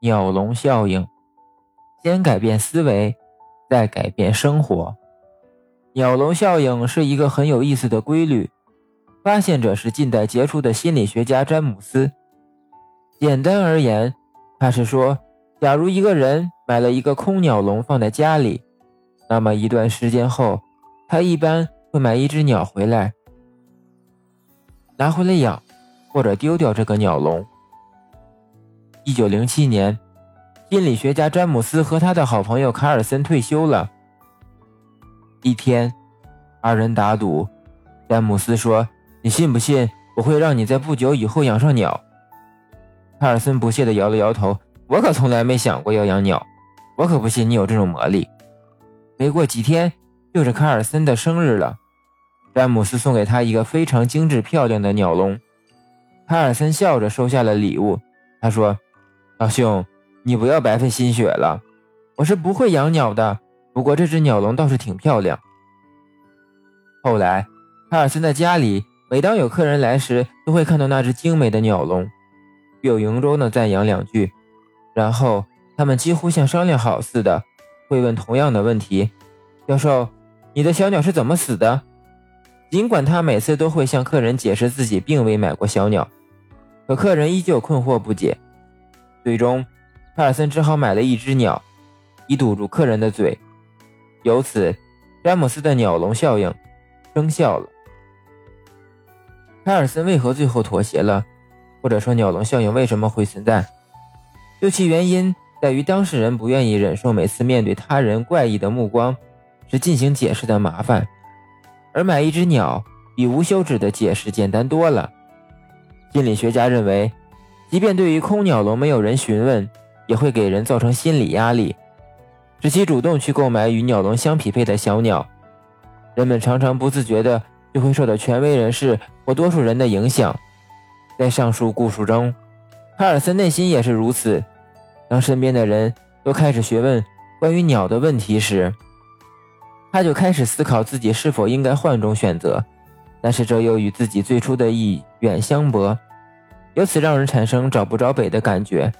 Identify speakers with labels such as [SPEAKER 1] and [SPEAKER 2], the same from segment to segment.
[SPEAKER 1] 鸟笼效应。先改变思维，再改变生活。鸟笼效应是一个很有意思的规律，发现者是近代杰出的心理学家詹姆斯。简单而言，他是说，假如一个人买了一个空鸟笼放在家里，那么一段时间后，他一般会买一只鸟回来，拿回来养，或者丢掉这个鸟笼。一九零七年。心理学家詹姆斯和他的好朋友卡尔森退休了。一天，二人打赌。詹姆斯说：“你信不信我会让你在不久以后养上鸟？”卡尔森不屑地摇了摇头：“我可从来没想过要养鸟，我可不信你有这种魔力。”没过几天，就是卡尔森的生日了。詹姆斯送给他一个非常精致漂亮的鸟笼。卡尔森笑着收下了礼物。他说：“老兄。”你不要白费心血了，我是不会养鸟的。不过这只鸟笼倒是挺漂亮。后来，卡尔森在家里每当有客人来时，都会看到那只精美的鸟笼，有由衷的赞扬两句，然后他们几乎像商量好似的，会问同样的问题：“教授，你的小鸟是怎么死的？”尽管他每次都会向客人解释自己并未买过小鸟，可客人依旧困惑不解。最终。卡尔森只好买了一只鸟，以堵住客人的嘴。由此，詹姆斯的鸟笼效应生效了。卡尔森为何最后妥协了？或者说，鸟笼效应为什么会存在？究其原因，在于当事人不愿意忍受每次面对他人怪异的目光时进行解释的麻烦，而买一只鸟比无休止的解释简单多了。心理学家认为，即便对于空鸟笼没有人询问。也会给人造成心理压力，使其主动去购买与鸟笼相匹配的小鸟。人们常常不自觉的就会受到权威人士或多数人的影响。在上述故事中，卡尔森内心也是如此。当身边的人都开始询问关于鸟的问题时，他就开始思考自己是否应该换种选择。但是这又与自己最初的意愿相悖，由此让人产生找不着北的感觉。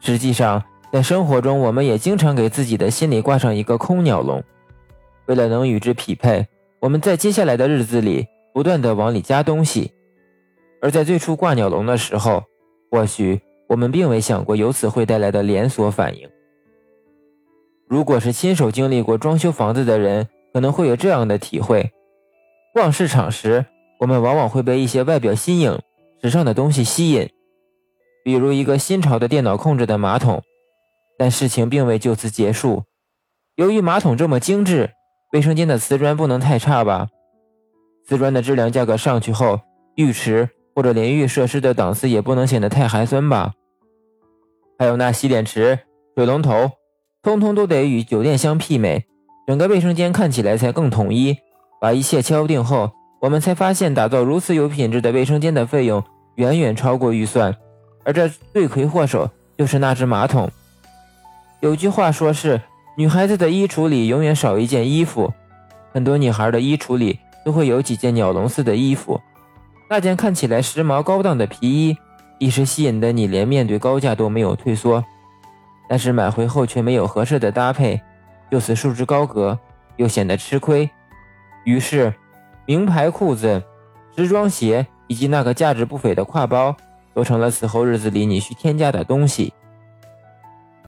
[SPEAKER 1] 实际上，在生活中，我们也经常给自己的心里挂上一个空鸟笼，为了能与之匹配，我们在接下来的日子里不断的往里加东西。而在最初挂鸟笼的时候，或许我们并未想过由此会带来的连锁反应。如果是亲手经历过装修房子的人，可能会有这样的体会：逛市场时，我们往往会被一些外表新颖、时尚的东西吸引。比如一个新潮的电脑控制的马桶，但事情并未就此结束。由于马桶这么精致，卫生间的瓷砖不能太差吧？瓷砖的质量价格上去后，浴池或者淋浴设施的档次也不能显得太寒酸吧？还有那洗脸池、水龙头，通通都得与酒店相媲美，整个卫生间看起来才更统一。把一切敲定后，我们才发现打造如此有品质的卫生间的费用远远超过预算。而这罪魁祸首就是那只马桶。有句话说是，女孩子的衣橱里永远少一件衣服。很多女孩的衣橱里都会有几件鸟笼似的衣服。那件看起来时髦高档的皮衣，一时吸引的你连面对高价都没有退缩。但是买回后却没有合适的搭配，就此束之高阁，又显得吃亏。于是，名牌裤子、时装鞋以及那个价值不菲的挎包。都成了此后日子里你需添加的东西。